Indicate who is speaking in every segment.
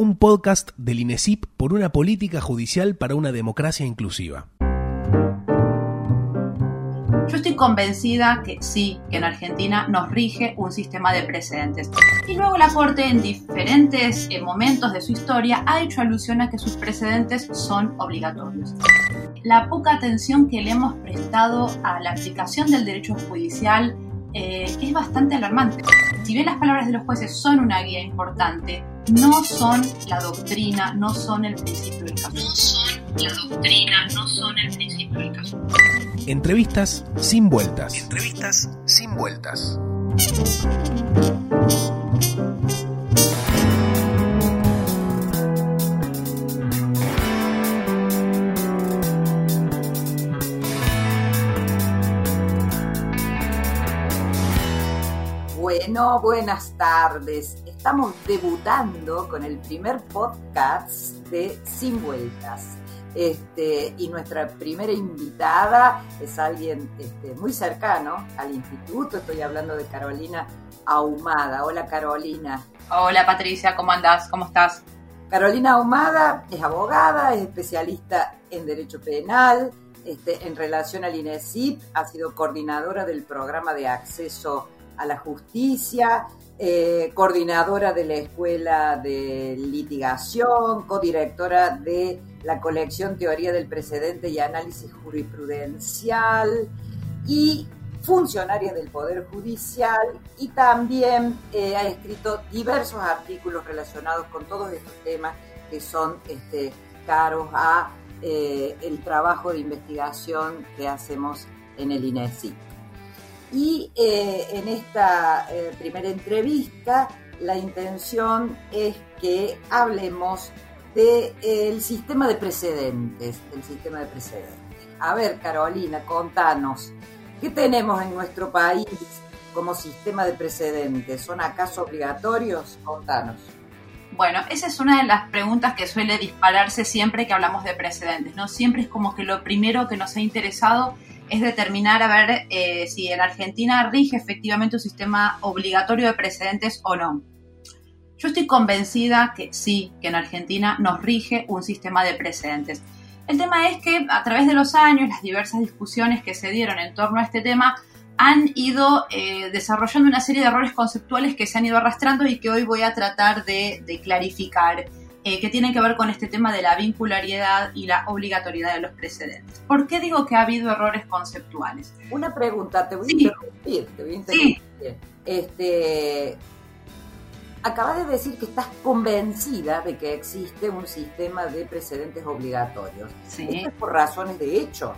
Speaker 1: un podcast del INESIP por una política judicial para una democracia inclusiva.
Speaker 2: Yo estoy convencida que sí, que en Argentina nos rige un sistema de precedentes. Y luego la Corte en diferentes eh, momentos de su historia ha hecho alusión a que sus precedentes son obligatorios. La poca atención que le hemos prestado a la aplicación del derecho judicial eh, es bastante alarmante. Si bien las palabras de los jueces son una guía importante, no son la doctrina, no son el principio del caso. No son la doctrina, no son el principio del caso.
Speaker 1: Entrevistas sin vueltas. Entrevistas sin vueltas.
Speaker 3: Bueno, buenas tardes. Estamos debutando con el primer podcast de Sin Vueltas. Este, y nuestra primera invitada es alguien este, muy cercano al instituto. Estoy hablando de Carolina Ahumada. Hola Carolina.
Speaker 2: Hola Patricia, ¿cómo andás? ¿Cómo estás?
Speaker 3: Carolina Ahumada es abogada, es especialista en Derecho Penal. Este, en relación al INESIP, ha sido coordinadora del programa de acceso a la justicia, eh, coordinadora de la Escuela de Litigación, codirectora de la colección Teoría del Precedente y Análisis Jurisprudencial y funcionaria del Poder Judicial y también eh, ha escrito diversos artículos relacionados con todos estos temas que son este, caros a eh, el trabajo de investigación que hacemos en el INESI. Y eh, en esta eh, primera entrevista la intención es que hablemos del de, sistema de precedentes, el sistema de precedentes. A ver, Carolina, contanos, ¿qué tenemos en nuestro país como sistema de precedentes? ¿Son acaso obligatorios? Contanos.
Speaker 2: Bueno, esa es una de las preguntas que suele dispararse siempre que hablamos de precedentes, ¿no? Siempre es como que lo primero que nos ha interesado es determinar a ver eh, si en Argentina rige efectivamente un sistema obligatorio de precedentes o no. Yo estoy convencida que sí, que en Argentina nos rige un sistema de precedentes. El tema es que a través de los años, las diversas discusiones que se dieron en torno a este tema han ido eh, desarrollando una serie de errores conceptuales que se han ido arrastrando y que hoy voy a tratar de, de clarificar. Eh, que tienen que ver con este tema de la vinculariedad y la obligatoriedad de los precedentes. ¿Por qué digo que ha habido errores conceptuales?
Speaker 3: Una pregunta, te voy a interrumpir, te voy a interrumpir. Sí. Este, acabas de decir que estás convencida de que existe un sistema de precedentes obligatorios.
Speaker 2: Sí.
Speaker 3: Esto es por razones de hecho.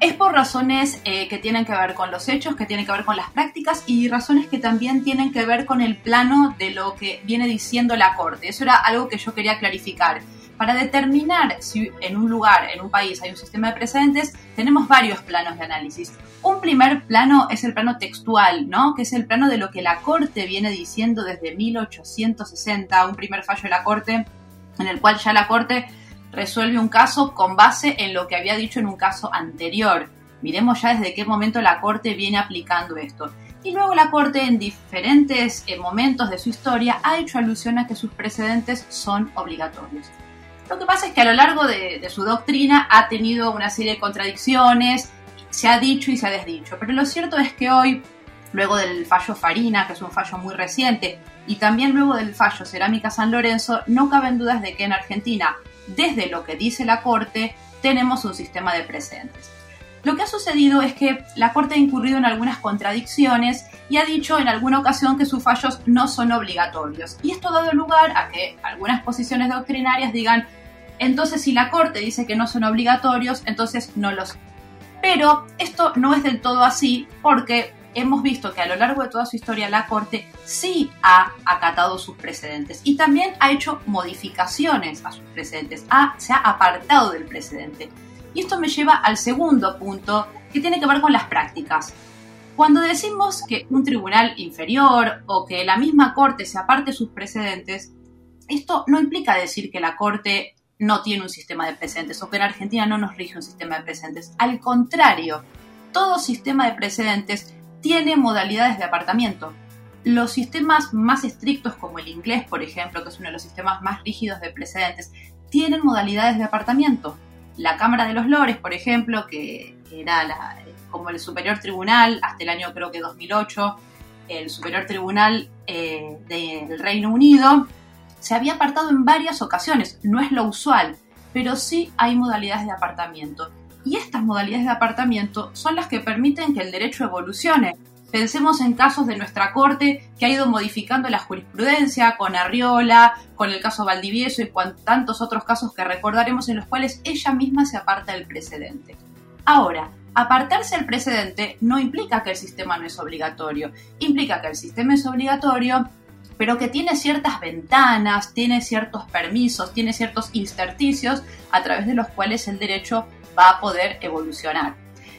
Speaker 2: Es por razones eh, que tienen que ver con los hechos, que tienen que ver con las prácticas y razones que también tienen que ver con el plano de lo que viene diciendo la Corte. Eso era algo que yo quería clarificar. Para determinar si en un lugar, en un país, hay un sistema de precedentes, tenemos varios planos de análisis. Un primer plano es el plano textual, ¿no? Que es el plano de lo que la Corte viene diciendo desde 1860, un primer fallo de la Corte, en el cual ya la Corte resuelve un caso con base en lo que había dicho en un caso anterior. Miremos ya desde qué momento la Corte viene aplicando esto. Y luego la Corte en diferentes eh, momentos de su historia ha hecho alusión a que sus precedentes son obligatorios. Lo que pasa es que a lo largo de, de su doctrina ha tenido una serie de contradicciones, se ha dicho y se ha desdicho, pero lo cierto es que hoy, luego del fallo Farina, que es un fallo muy reciente, y también luego del fallo Cerámica San Lorenzo, no caben dudas de que en Argentina desde lo que dice la Corte, tenemos un sistema de precedentes. Lo que ha sucedido es que la Corte ha incurrido en algunas contradicciones y ha dicho en alguna ocasión que sus fallos no son obligatorios. Y esto ha dado lugar a que algunas posiciones doctrinarias digan, entonces si la Corte dice que no son obligatorios, entonces no los... Pero esto no es del todo así porque hemos visto que a lo largo de toda su historia la Corte sí ha acatado sus precedentes y también ha hecho modificaciones a sus precedentes, se ha apartado del precedente. Y esto me lleva al segundo punto que tiene que ver con las prácticas. Cuando decimos que un tribunal inferior o que la misma Corte se aparte sus precedentes, esto no implica decir que la Corte no tiene un sistema de precedentes o que en Argentina no nos rige un sistema de precedentes. Al contrario, todo sistema de precedentes tiene modalidades de apartamiento. Los sistemas más estrictos, como el inglés, por ejemplo, que es uno de los sistemas más rígidos de precedentes, tienen modalidades de apartamiento. La Cámara de los Lores, por ejemplo, que era como el Superior Tribunal hasta el año creo que 2008, el Superior Tribunal eh, del Reino Unido, se había apartado en varias ocasiones. No es lo usual, pero sí hay modalidades de apartamiento. Y estas modalidades de apartamiento son las que permiten que el derecho evolucione. Pensemos en casos de nuestra Corte que ha ido modificando la jurisprudencia con Arriola, con el caso Valdivieso y con tantos otros casos que recordaremos en los cuales ella misma se aparta del precedente. Ahora, apartarse del precedente no implica que el sistema no es obligatorio, implica que el sistema es obligatorio pero que tiene ciertas ventanas, tiene ciertos permisos, tiene ciertos intersticios a través de los cuales el derecho va a poder evolucionar.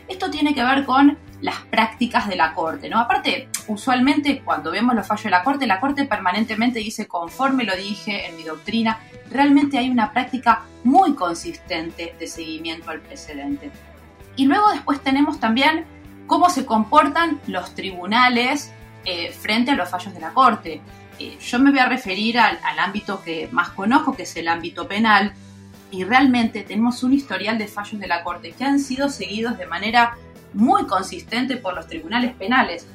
Speaker 2: Esto tiene que ver con las prácticas de la Corte, ¿no? Aparte, usualmente cuando vemos los fallos de la Corte, la Corte permanentemente dice, conforme lo dije en mi doctrina, realmente hay una práctica muy consistente de seguimiento al precedente. Y luego después tenemos también cómo se comportan los tribunales eh, frente a los fallos de la Corte. Eh, yo me voy a referir al, ámbito que más conozco, que es el ámbito penal, y realmente tenemos un historial de fallos de la Corte que han sido seguidos de manera muy consistente por los tribunales penales.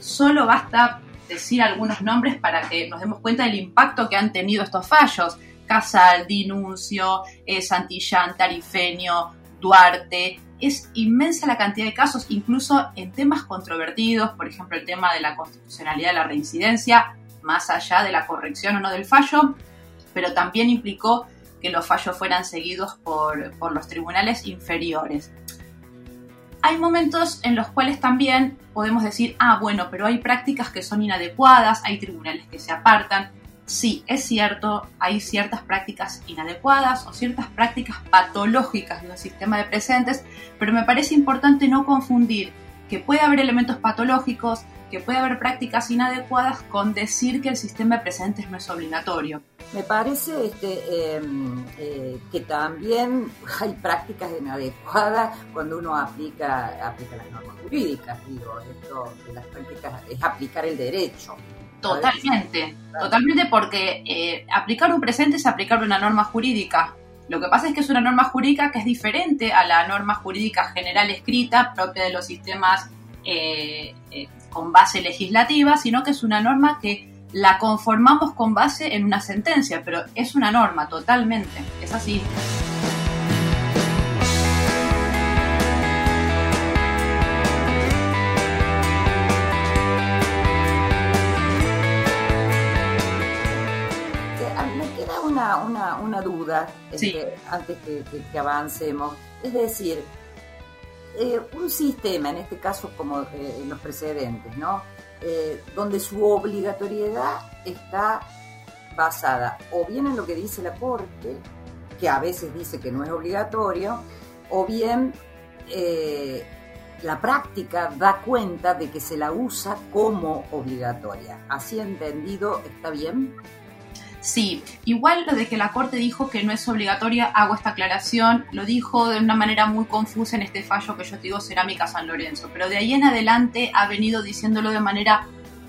Speaker 2: Solo basta decir algunos nombres para que nos demos cuenta del impacto que han tenido estos fallos. Casal, Dinuncio, eh, Santillán, Tarifeño, Duarte. Es inmensa la cantidad de casos, incluso en temas controvertidos, por ejemplo el tema de la constitucionalidad de la reincidencia, más allá de la corrección o no del fallo, pero también implicó que los fallos fueran seguidos por, los tribunales inferiores. Hay momentos en los cuales también podemos decir, ah, bueno, pero hay prácticas que son inadecuadas, hay tribunales que se apartan. Sí, es cierto, hay ciertas prácticas inadecuadas o ciertas prácticas patológicas de un sistema de presentes, pero me parece importante no confundir que puede haber elementos patológicos, que puede haber prácticas inadecuadas con decir que el sistema de presentes no es obligatorio.
Speaker 3: Me parece este, em, eh, que también hay prácticas inadecuadas cuando uno aplica, aplica las normas jurídicas. Digo, esto de las prácticas es aplicar el derecho.
Speaker 2: Totalmente, totalmente porque eh, aplicar un presente es aplicar una norma jurídica. Lo que pasa es que es una norma jurídica que es diferente a la norma jurídica general escrita propia de los sistemas eh, con base legislativa, sino que es una norma que la conformamos con base en una sentencia, pero es una norma totalmente, es así.
Speaker 3: Me queda una, duda este, antes que, que avancemos. Es decir, eh, un sistema, en este caso como eh, los precedentes, ¿no? Eh, donde su obligatoriedad está basada o bien en lo que dice la Corte, que a veces dice que no es obligatorio, o bien la práctica da cuenta de que se la usa como obligatoria. Así entendido, ¿está bien?
Speaker 2: Sí, igual lo de que la Corte dijo que no es obligatoria, hago esta aclaración, lo dijo de una manera muy confusa en este fallo que yo te digo Cerámica San Lorenzo, pero de ahí en adelante ha venido diciéndolo de manera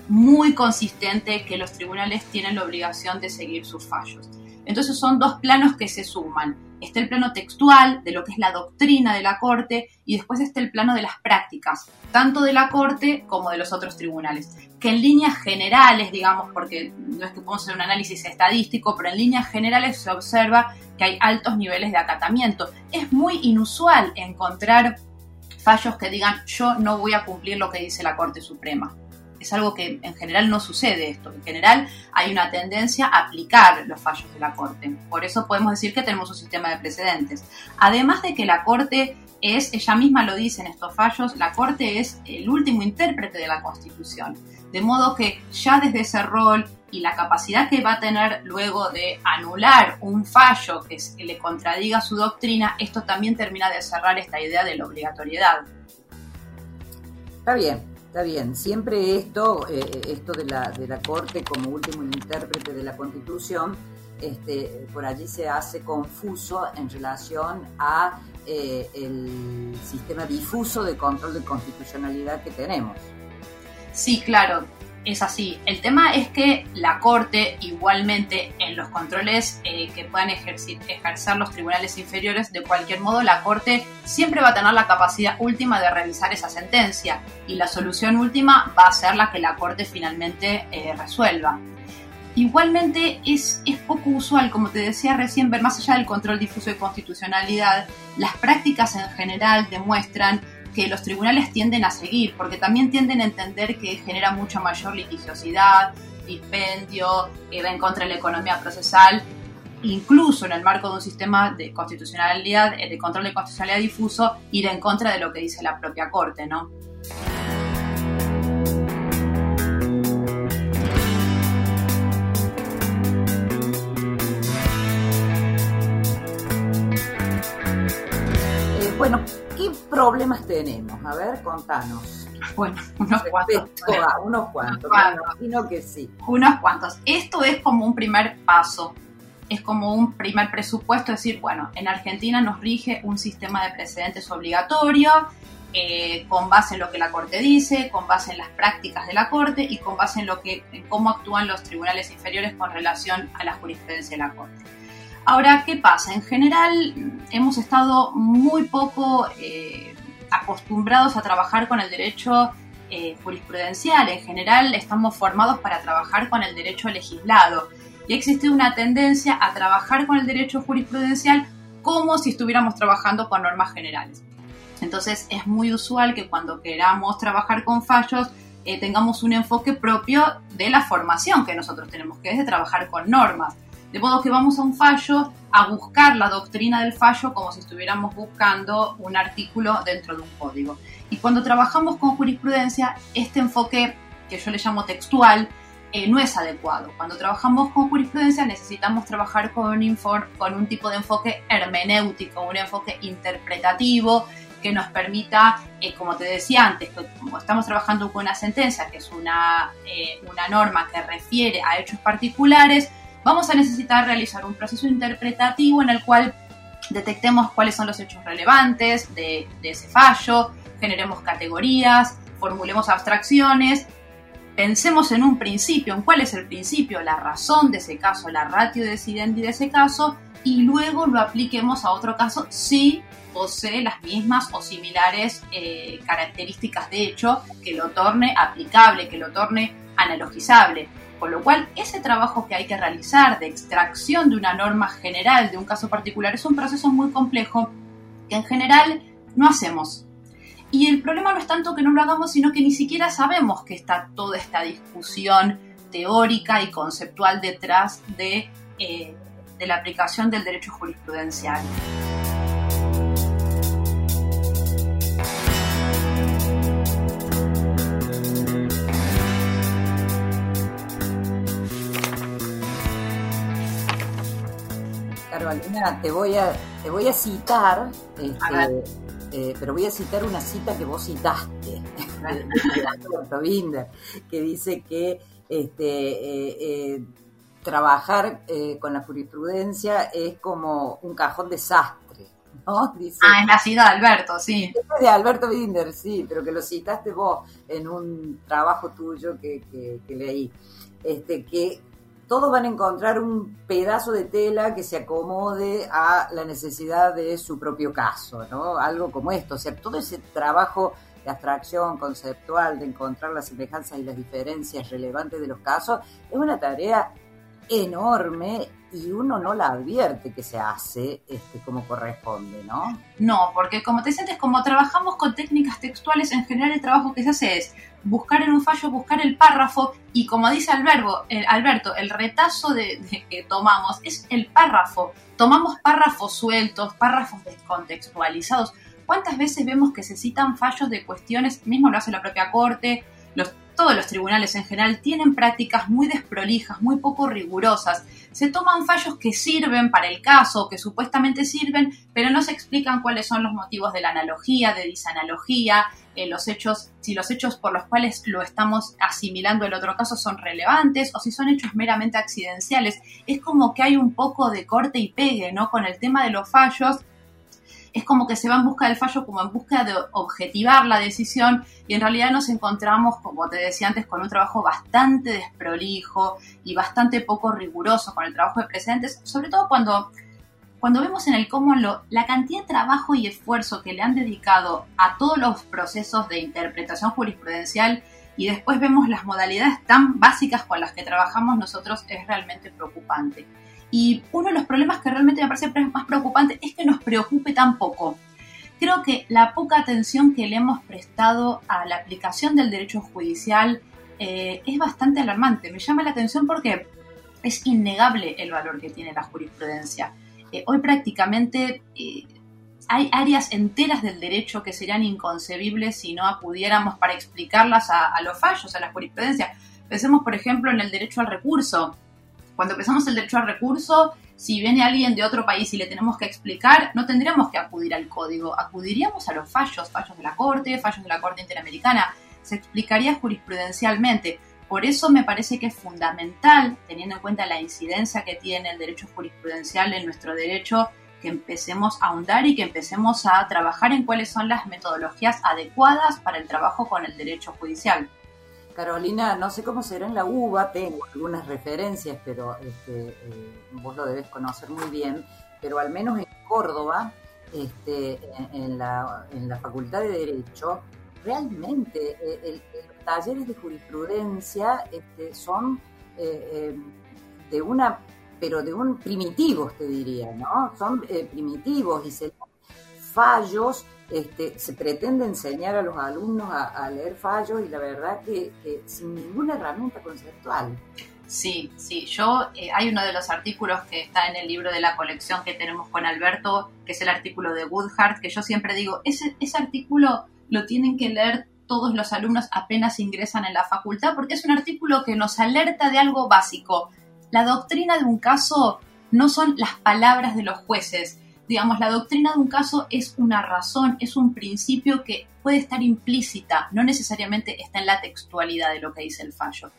Speaker 2: muy consistente que los tribunales tienen la obligación de seguir sus fallos. Entonces son dos planos que se suman. Está el plano textual de lo que es la doctrina de la Corte y después está el plano de las prácticas, tanto de la Corte como de los otros tribunales, que en líneas generales, digamos, porque no es que podemos hacer un análisis estadístico, pero en líneas generales se observa que hay altos niveles de acatamiento. Es muy inusual encontrar fallos que digan yo no voy a cumplir lo que dice la Corte Suprema es algo que en general no sucede esto. En general hay una tendencia a aplicar los fallos de la Corte. Por eso podemos decir que tenemos un sistema de precedentes. Además de que la Corte es, ella misma lo dice en estos fallos, la Corte es el último intérprete de la Constitución. De modo que ya desde ese rol y la capacidad que va a tener luego de anular un fallo que, le contradiga su doctrina, esto también termina de cerrar esta idea de la obligatoriedad.
Speaker 3: Está bien, Está bien, siempre esto, eh, esto de la, de la Corte como último intérprete de la Constitución, este, por allí se hace confuso en relación a eh, el sistema difuso de control de constitucionalidad que tenemos.
Speaker 2: Sí, claro. es así. El tema es que la Corte, igualmente en los controles eh, que puedan ejercer, ejercer los tribunales inferiores, de cualquier modo, la Corte siempre va a tener la capacidad última de revisar esa sentencia y la solución última va a ser la que la Corte finalmente eh, resuelva. Igualmente es, es poco usual, como te decía recién, ver más allá del control difuso de constitucionalidad, las prácticas en general demuestran que los tribunales tienden a seguir, porque también tienden a entender que genera mucha mayor litigiosidad, dispendio, que va en contra de la economía procesal, incluso en el marco de un sistema de constitucionalidad, de control de constitucionalidad difuso, ir en contra de lo que dice la propia Corte, ¿no?
Speaker 3: Eh, bueno, ¿qué problemas tenemos? A ver, contanos.
Speaker 2: Bueno, unos cuantos.
Speaker 3: A unos cuantos, me imagino que sí.
Speaker 2: Unos cuantos. Esto es como un primer paso, es como un primer presupuesto, es decir, bueno, en Argentina nos rige un sistema de precedentes obligatorio, eh, con base en lo que la Corte dice, con base en las prácticas de la Corte y con base en, lo que, en cómo actúan los tribunales inferiores con relación a la jurisprudencia de la Corte. Ahora, ¿qué pasa? En general hemos estado muy poco eh, acostumbrados a trabajar con el derecho eh, jurisprudencial. En general estamos formados para trabajar con el derecho legislado. Y existe una tendencia a trabajar con el derecho jurisprudencial como si estuviéramos trabajando con normas generales. Entonces es muy usual que cuando queramos trabajar con fallos eh, tengamos un enfoque propio de la formación que nosotros tenemos, que es de trabajar con normas. De modo que vamos a un fallo a buscar la doctrina del fallo como si estuviéramos buscando un artículo dentro de un código. Y cuando trabajamos con jurisprudencia, este enfoque que yo le llamo textual eh, no es adecuado. Cuando trabajamos con jurisprudencia necesitamos trabajar con un, tipo de enfoque hermenéutico, un enfoque interpretativo que nos permita, eh, como te decía antes, que como estamos trabajando con una sentencia, que es una, eh, una norma que refiere a hechos particulares, vamos a necesitar realizar un proceso interpretativo en el cual detectemos cuáles son los hechos relevantes de, ese fallo, generemos categorías, formulemos abstracciones, pensemos en un principio, en cuál es el principio, la razón de ese caso, la ratio decidendi de ese caso, y luego lo apliquemos a otro caso si posee las mismas o similares eh, características de hecho que lo torne aplicable, que lo torne analogizable. Con lo cual, ese trabajo que hay que realizar de extracción de una norma general de un caso particular es un proceso muy complejo que en general no hacemos. Y el problema no es tanto que no lo hagamos, sino que ni siquiera sabemos que está toda esta discusión teórica y conceptual detrás de, eh, la aplicación del derecho jurisprudencial.
Speaker 3: Carolina, te voy a, te voy a citar, este, eh, pero voy a citar una cita que vos citaste, de, Binder, que dice que este, eh, eh, trabajar con la jurisprudencia es como un cajón desastre. ¿no?
Speaker 2: ah, es la cita de Alberto, sí.
Speaker 3: Es de Alberto Binder, sí, pero que lo citaste vos en un trabajo tuyo que, que, que leí. Este, que todos van a encontrar un pedazo de tela que se acomode a la necesidad de su propio caso, ¿no? Algo como esto, o sea, todo ese trabajo de abstracción conceptual, de encontrar las semejanzas y las diferencias relevantes de los casos, es una tarea enorme y uno no la advierte que se hace este, como corresponde, ¿no?
Speaker 2: No, porque como te sientes, como trabajamos con técnicas textuales, en general el trabajo que se hace es buscar en un fallo, buscar el párrafo y como dice el, Alberto, el retazo de, que tomamos es el párrafo. Tomamos párrafos sueltos, párrafos descontextualizados. ¿Cuántas veces vemos que se citan fallos de cuestiones, mismo lo hace la propia Corte, los, todos los tribunales en general tienen prácticas muy desprolijas, muy poco rigurosas se toman fallos que sirven para el caso, que supuestamente sirven, pero no se explican cuáles son los motivos de la analogía, de disanalogía, eh, los hechos, si los hechos por los cuales lo estamos asimilando el otro caso son relevantes o si son hechos meramente accidenciales. Es como que hay un poco de corte y pegue, ¿no? Con el tema de los fallos. Es como que se va en busca del fallo, como en busca de objetivar la decisión y en realidad nos encontramos, como te decía antes, con un trabajo bastante desprolijo y bastante poco riguroso con el trabajo de precedentes, sobre todo cuando, cuando vemos en el common law la cantidad de trabajo y esfuerzo que le han dedicado a todos los procesos de interpretación jurisprudencial y después vemos las modalidades tan básicas con las que trabajamos nosotros es realmente preocupante. Y uno de los problemas que realmente me parece más preocupante es que nos preocupe tan poco. Creo que la poca atención que le hemos prestado a la aplicación del derecho judicial eh, es bastante alarmante. Me llama la atención porque es innegable el valor que tiene la jurisprudencia. Eh, hoy prácticamente eh, hay áreas enteras del derecho que serían inconcebibles si no acudiéramos para explicarlas a, a los fallos, a la jurisprudencia. Pensemos, por ejemplo, en el derecho al recurso cuando empezamos el derecho al recurso, si viene alguien de otro país y le tenemos que explicar, no tendríamos que acudir al código, acudiríamos a los fallos, fallos de la Corte, fallos de la Corte Interamericana, se explicaría jurisprudencialmente. Por eso me parece que es fundamental, teniendo en cuenta la incidencia que tiene el derecho jurisprudencial en nuestro derecho, que empecemos a ahondar y que empecemos a trabajar en cuáles son las metodologías adecuadas para el trabajo con el derecho judicial.
Speaker 3: Carolina, no sé cómo será en la UBA, tengo algunas referencias, pero este, eh, vos lo debes conocer muy bien, pero al menos en Córdoba, este, en, la, Facultad de Derecho, realmente eh, los talleres de jurisprudencia este, son eh, de una, pero de un primitivos, te diría, ¿no? Son primitivos y se fallos este, se pretende enseñar a los alumnos a, leer fallos y la verdad que, sin ninguna herramienta conceptual.
Speaker 2: Sí, sí, yo eh, hay uno de los artículos que está en el libro de la colección que tenemos con Alberto, que es el artículo de Woodhart, que yo siempre digo, ese, ese artículo lo tienen que leer todos los alumnos apenas ingresan en la facultad, porque es un artículo que nos alerta de algo básico. La doctrina de un caso no son las palabras de los jueces, digamos, la doctrina de un caso es una razón, es un principio que puede estar implícita, no necesariamente está en la textualidad de lo que dice el fallo.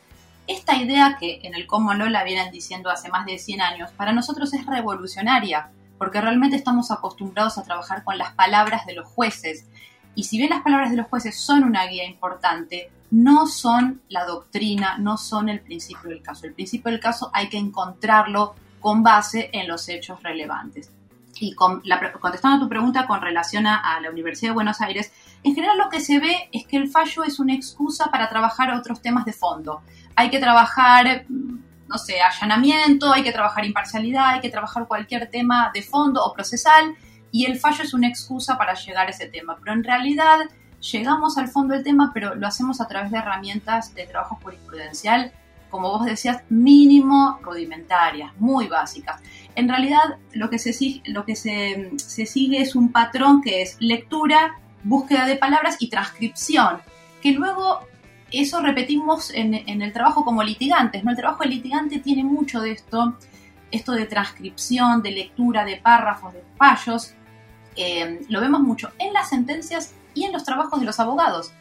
Speaker 2: Esta idea que en el Common Law la vienen diciendo hace más de 100 años, para nosotros es revolucionaria, porque realmente estamos acostumbrados a trabajar con las palabras de los jueces. Y si bien las palabras de los jueces son una guía importante, no son la doctrina, no son el principio del caso. El principio del caso hay que encontrarlo con base en los hechos relevantes y contestando a tu pregunta con relación a, la Universidad de Buenos Aires, en general lo que se ve es que el fallo es una excusa para trabajar otros temas de fondo. Hay que trabajar, no sé, allanamiento, hay que trabajar imparcialidad, hay que trabajar cualquier tema de fondo o procesal, y el fallo es una excusa para llegar a ese tema. Pero en realidad llegamos al fondo del tema, pero lo hacemos a través de herramientas de trabajo jurisprudencial como vos decías, mínimo rudimentarias, muy básicas. En realidad, lo que, se, lo que se, sigue es un patrón que es lectura, búsqueda de palabras y transcripción, que luego eso repetimos en, el trabajo como litigantes. El trabajo litigante tiene mucho de esto, esto de transcripción, de lectura, de párrafos, de fallos. Eh, lo vemos mucho en las sentencias y en los trabajos de los abogados.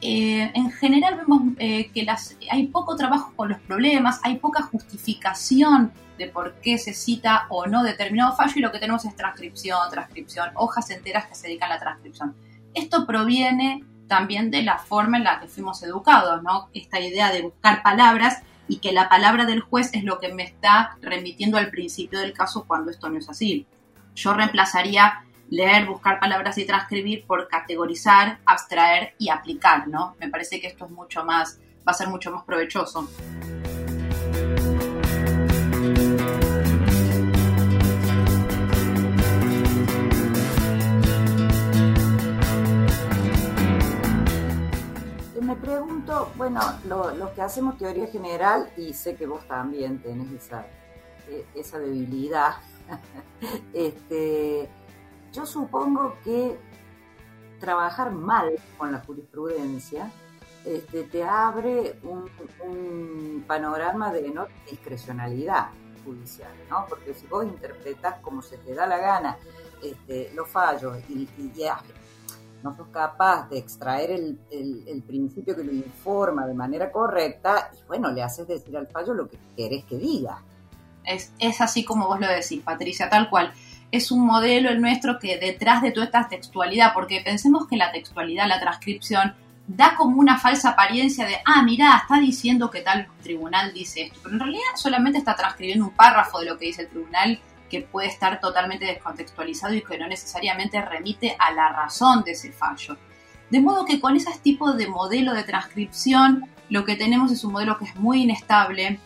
Speaker 2: Eh, en general vemos eh, que las, hay poco trabajo con los problemas, hay poca justificación de por qué se cita o no determinado fallo y lo que tenemos es transcripción, transcripción, hojas enteras que se dedican a la transcripción. Esto proviene también de la forma en la que fuimos educados, ¿no? Esta idea de buscar palabras y que la palabra del juez es lo que me está remitiendo al principio del caso cuando esto no es así. Yo reemplazaría leer, buscar palabras y transcribir por categorizar, abstraer y aplicar, ¿no? Me parece que esto es mucho más, va a ser mucho más provechoso.
Speaker 3: Me pregunto, bueno, los que hacemos teoría general, y sé que vos también tenés esa, e, esa debilidad, este, yo supongo que trabajar mal con la jurisprudencia este, te abre un, panorama de no discrecionalidad judicial, ¿no? Porque si vos interpretás como se te da la gana este, los fallos y, ya no sos capaz de extraer el, principio que lo informa de manera correcta, y bueno, le haces decir al fallo lo que querés que diga.
Speaker 2: Es, es así como vos lo decís, Patricia, tal cual. Es un modelo el nuestro que detrás de toda esta textualidad, porque pensemos que la textualidad, la transcripción, da como una falsa apariencia de, ah, mira, está diciendo que tal tribunal dice esto, pero en realidad solamente está transcribiendo un párrafo de lo que dice el tribunal que puede estar totalmente descontextualizado y que no necesariamente remite a la razón de ese fallo. De modo que con ese tipo de modelo de transcripción, lo que tenemos es un modelo que es muy inestable,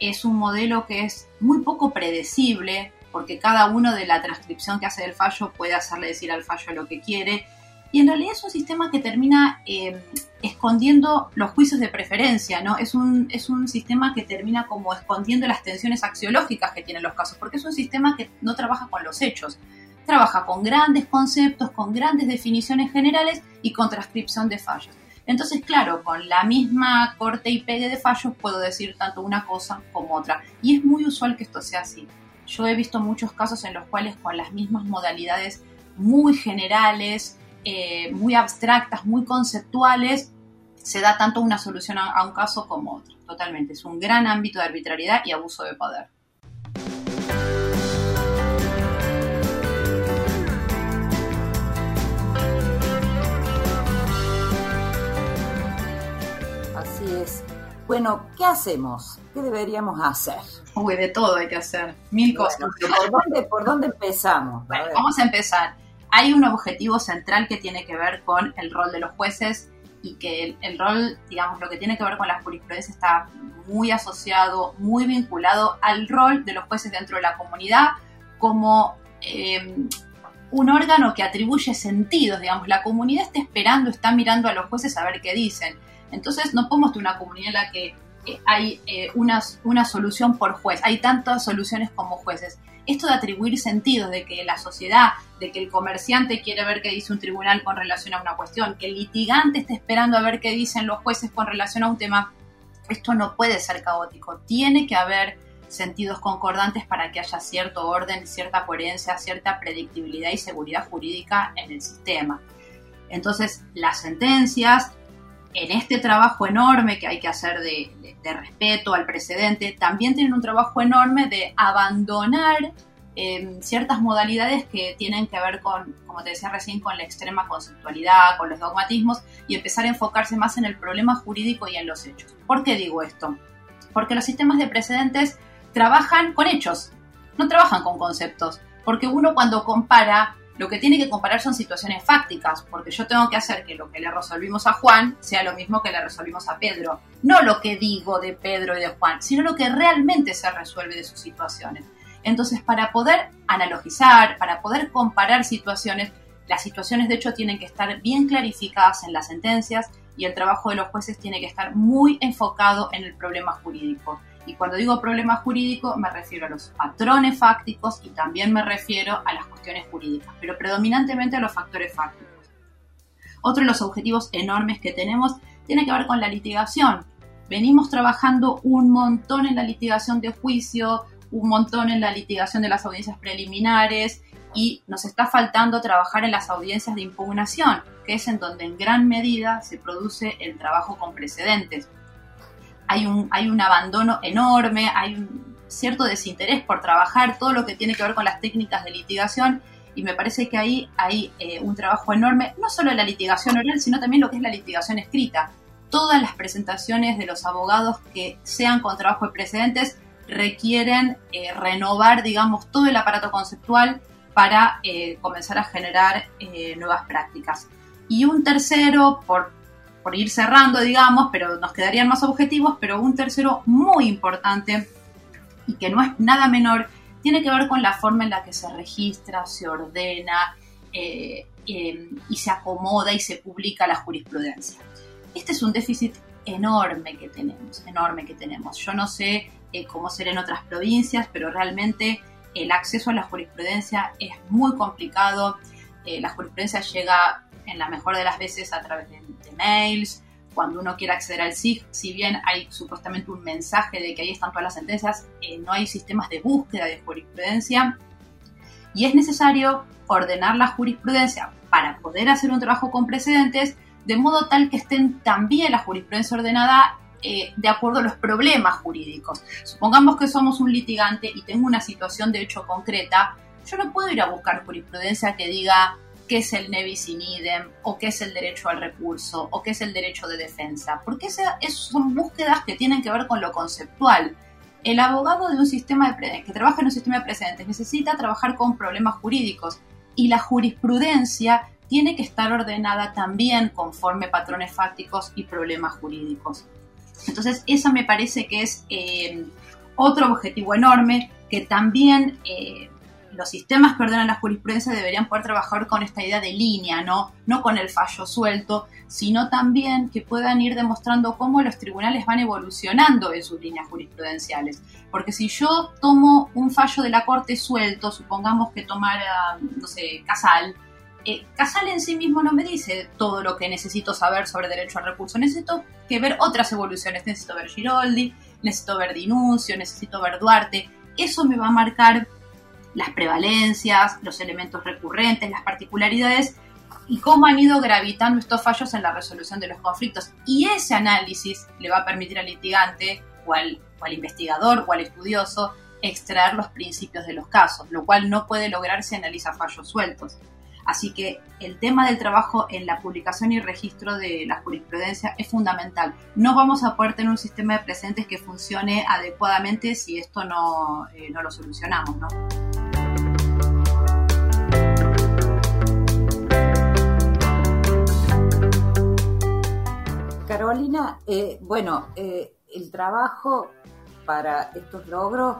Speaker 2: es un modelo que es muy poco predecible, porque cada uno de la transcripción que hace del fallo puede hacerle decir al fallo lo que quiere, y en realidad es un sistema que termina eh, escondiendo los juicios de preferencia, ¿no? Es un, es un sistema que termina como escondiendo las tensiones axiológicas que tienen los casos, porque es un sistema que no trabaja con los hechos, trabaja con grandes conceptos, con grandes definiciones generales y con transcripción de fallos. Entonces, claro, con la misma corte y pegue de fallos puedo decir tanto una cosa como otra. Y es muy usual que esto sea así. Yo he visto muchos casos en los cuales con las mismas modalidades muy generales, eh, muy abstractas, muy conceptuales, se da tanto una solución a, un caso como otro. Totalmente, es un gran ámbito de arbitrariedad y abuso de poder.
Speaker 3: Bueno, ¿qué hacemos? ¿Qué deberíamos hacer?
Speaker 2: Uy, de todo hay que hacer, mil cosas.
Speaker 3: ¿por, dónde, empezamos?
Speaker 2: vamos a empezar hay un objetivo central que tiene que ver con el rol de los jueces y que el, rol, digamos, lo que tiene que ver con la jurisprudencia está muy asociado, muy vinculado al rol de los jueces dentro de la comunidad como em, un órgano que atribuye sentidos, digamos, la comunidad está esperando, está mirando a los jueces a ver qué dicen. Entonces no podemos tener una comunidad en la que eh, hay eh, una, una solución por juez, hay tantas soluciones como jueces esto de atribuir sentidos, de que la sociedad, de que el comerciante quiere ver qué dice un tribunal con relación a una cuestión, que el litigante esté esperando a ver qué dicen los jueces con relación a un tema, esto no puede ser caótico. Tiene que haber sentidos concordantes para que haya cierto orden, cierta coherencia, cierta predictibilidad y seguridad jurídica en el sistema. Entonces, las sentencias, en este trabajo enorme que hay que hacer de, respeto al precedente, también tienen un trabajo enorme de abandonar em, ciertas modalidades que tienen que ver con, como te decía recién, con la extrema conceptualidad, con los dogmatismos y empezar a enfocarse más en el problema jurídico y en los hechos. ¿Por qué digo esto? Porque los sistemas de precedentes trabajan con hechos, no trabajan con conceptos, porque uno cuando compara lo que tiene que comparar son situaciones fácticas, porque yo tengo que hacer que lo que le resolvimos a Juan sea lo mismo que le resolvimos a Pedro. No lo que digo de Pedro y de Juan, sino lo que realmente se resuelve de sus situaciones. Entonces, para poder analogizar, para poder comparar situaciones, las situaciones de hecho tienen que estar bien clarificadas en las sentencias y el trabajo de los jueces tiene que estar muy enfocado en el problema jurídico. Y cuando digo problema jurídico me refiero a los patrones fácticos y también me refiero a las cuestiones jurídicas, pero predominantemente a los factores fácticos. Otro de los objetivos enormes que tenemos tiene que ver con la litigación. Venimos trabajando un montón en la litigación de juicio, un montón en la litigación de las audiencias preliminares y nos está faltando trabajar en las audiencias de impugnación, que es en donde en gran medida se produce el trabajo con precedentes hay un, hay un abandono enorme, hay un cierto desinterés por trabajar todo lo que tiene que ver con las técnicas de litigación y me parece que ahí hay eh, un trabajo enorme, no solo en la litigación oral, sino también lo que es la litigación escrita. Todas las presentaciones de los abogados que sean con trabajo de precedentes requieren eh, renovar, digamos, todo el aparato conceptual para eh, comenzar a generar nuevas prácticas. Y un tercero, por por ir cerrando, digamos, pero nos quedarían más objetivos, pero un tercero muy importante y que no es nada menor, tiene que ver con la forma en la que se registra, se ordena eh, eh, y se acomoda y se publica la jurisprudencia. Este es un déficit enorme que tenemos, enorme que tenemos. Yo no sé eh, cómo será en otras provincias, pero realmente el acceso a la jurisprudencia es muy complicado. la jurisprudencia llega en la mejor de las veces a través de, mails, cuando uno quiere acceder al SIG, si bien hay supuestamente un mensaje de que ahí están todas las sentencias, eh, no hay sistemas de búsqueda de jurisprudencia y es necesario ordenar la jurisprudencia para poder hacer un trabajo con precedentes de modo tal que estén también la jurisprudencia ordenada eh, de acuerdo a los problemas jurídicos. Supongamos que somos un litigante y tengo una situación de hecho concreta yo no puedo ir a buscar jurisprudencia que diga qué es el nevis in idem, o qué es el derecho al recurso, o qué es el derecho de defensa, porque esas son búsquedas que tienen que ver con lo conceptual. El abogado de un sistema de que trabaja en un sistema de precedentes necesita trabajar con problemas jurídicos y la jurisprudencia tiene que estar ordenada también conforme patrones fácticos y problemas jurídicos. Entonces, eso me parece que es eh, otro objetivo enorme que también eh, los sistemas que ordenan la jurisprudencia deberían poder trabajar con esta idea de línea, ¿no? No con el fallo suelto, sino también que puedan ir demostrando cómo los tribunales van evolucionando en sus líneas jurisprudenciales. Porque si yo tomo un fallo de la Corte suelto, supongamos que tomara, no sé, Casal, eh, Casal en sí mismo no me dice todo lo que necesito saber sobre derecho al recurso. Necesito que ver otras evoluciones. Necesito ver Giroldi, necesito ver Dinuncio, necesito ver Duarte. Eso me va a marcar las prevalencias, los elementos recurrentes, las particularidades y cómo han ido gravitando estos fallos en la resolución de los conflictos. Y ese análisis le va a permitir al litigante o al, investigador o al estudioso extraer los principios de los casos, lo cual no puede lograr si analiza fallos sueltos. Así que el tema del trabajo en la publicación y registro de la jurisprudencia es fundamental. No vamos a poder tener un sistema de presentes que funcione adecuadamente si esto no, eh, no lo solucionamos, ¿no?
Speaker 3: Carolina, eh, bueno, eh, el trabajo para estos logros,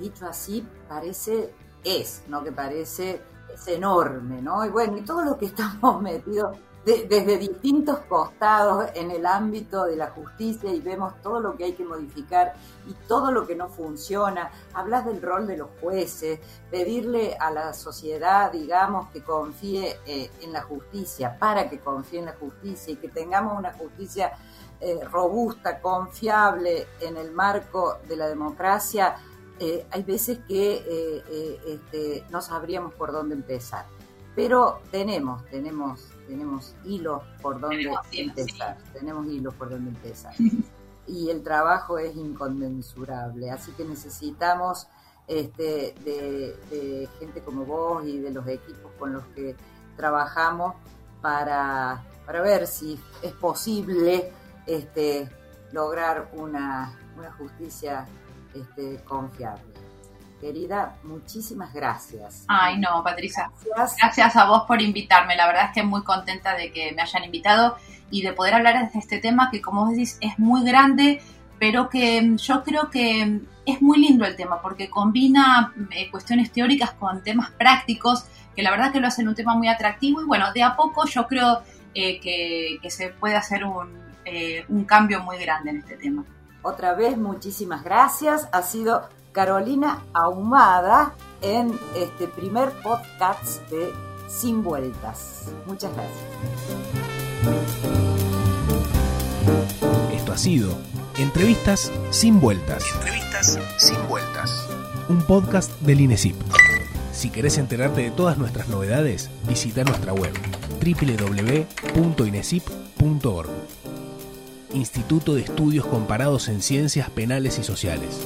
Speaker 3: dicho así, parece, es, ¿no? Que parece, es enorme, ¿no? Y bueno, y todo lo que estamos metidos desde distintos costados en el ámbito de la justicia y vemos todo lo que hay que modificar y todo lo que no funciona. Hablas del rol de los jueces, pedirle a la sociedad, digamos, que confíe eh, en la justicia, para que confíe en la justicia y que tengamos una justicia eh, robusta, confiable en el marco de la democracia. Eh, hay veces que este, no sabríamos por dónde empezar. Pero tenemos, tenemos tenemos hilos por donde empezar, tenemos hilos por donde empezar. y el trabajo es inconmensurable, así que necesitamos este, de, gente como vos y de los equipos con los que trabajamos para, para ver si es posible este, lograr una, una justicia este, confiable. Querida, muchísimas gracias.
Speaker 2: Ay, no, Patricia. Gracias. a vos por invitarme. La verdad es que muy contenta de que me hayan invitado y de poder hablar de este tema que, como vos decís, es muy grande, pero que mm, yo creo que mm, es muy lindo el tema porque combina eh, cuestiones teóricas con temas prácticos que la verdad que lo hacen un tema muy atractivo y bueno, de a poco yo creo eh, que, se puede hacer un, eh, un cambio muy grande en este tema.
Speaker 3: Otra vez, muchísimas gracias. Ha sido Carolina Ahumada en este primer podcast de Sin Vueltas. Muchas gracias.
Speaker 1: Esto ha sido Entrevistas sin vueltas.
Speaker 4: Entrevistas sin vueltas.
Speaker 1: Un podcast del INESIP. Si querés enterarte de todas nuestras novedades, visita nuestra web www.inesip.org. Instituto de Estudios Comparados en Ciencias Penales y Sociales.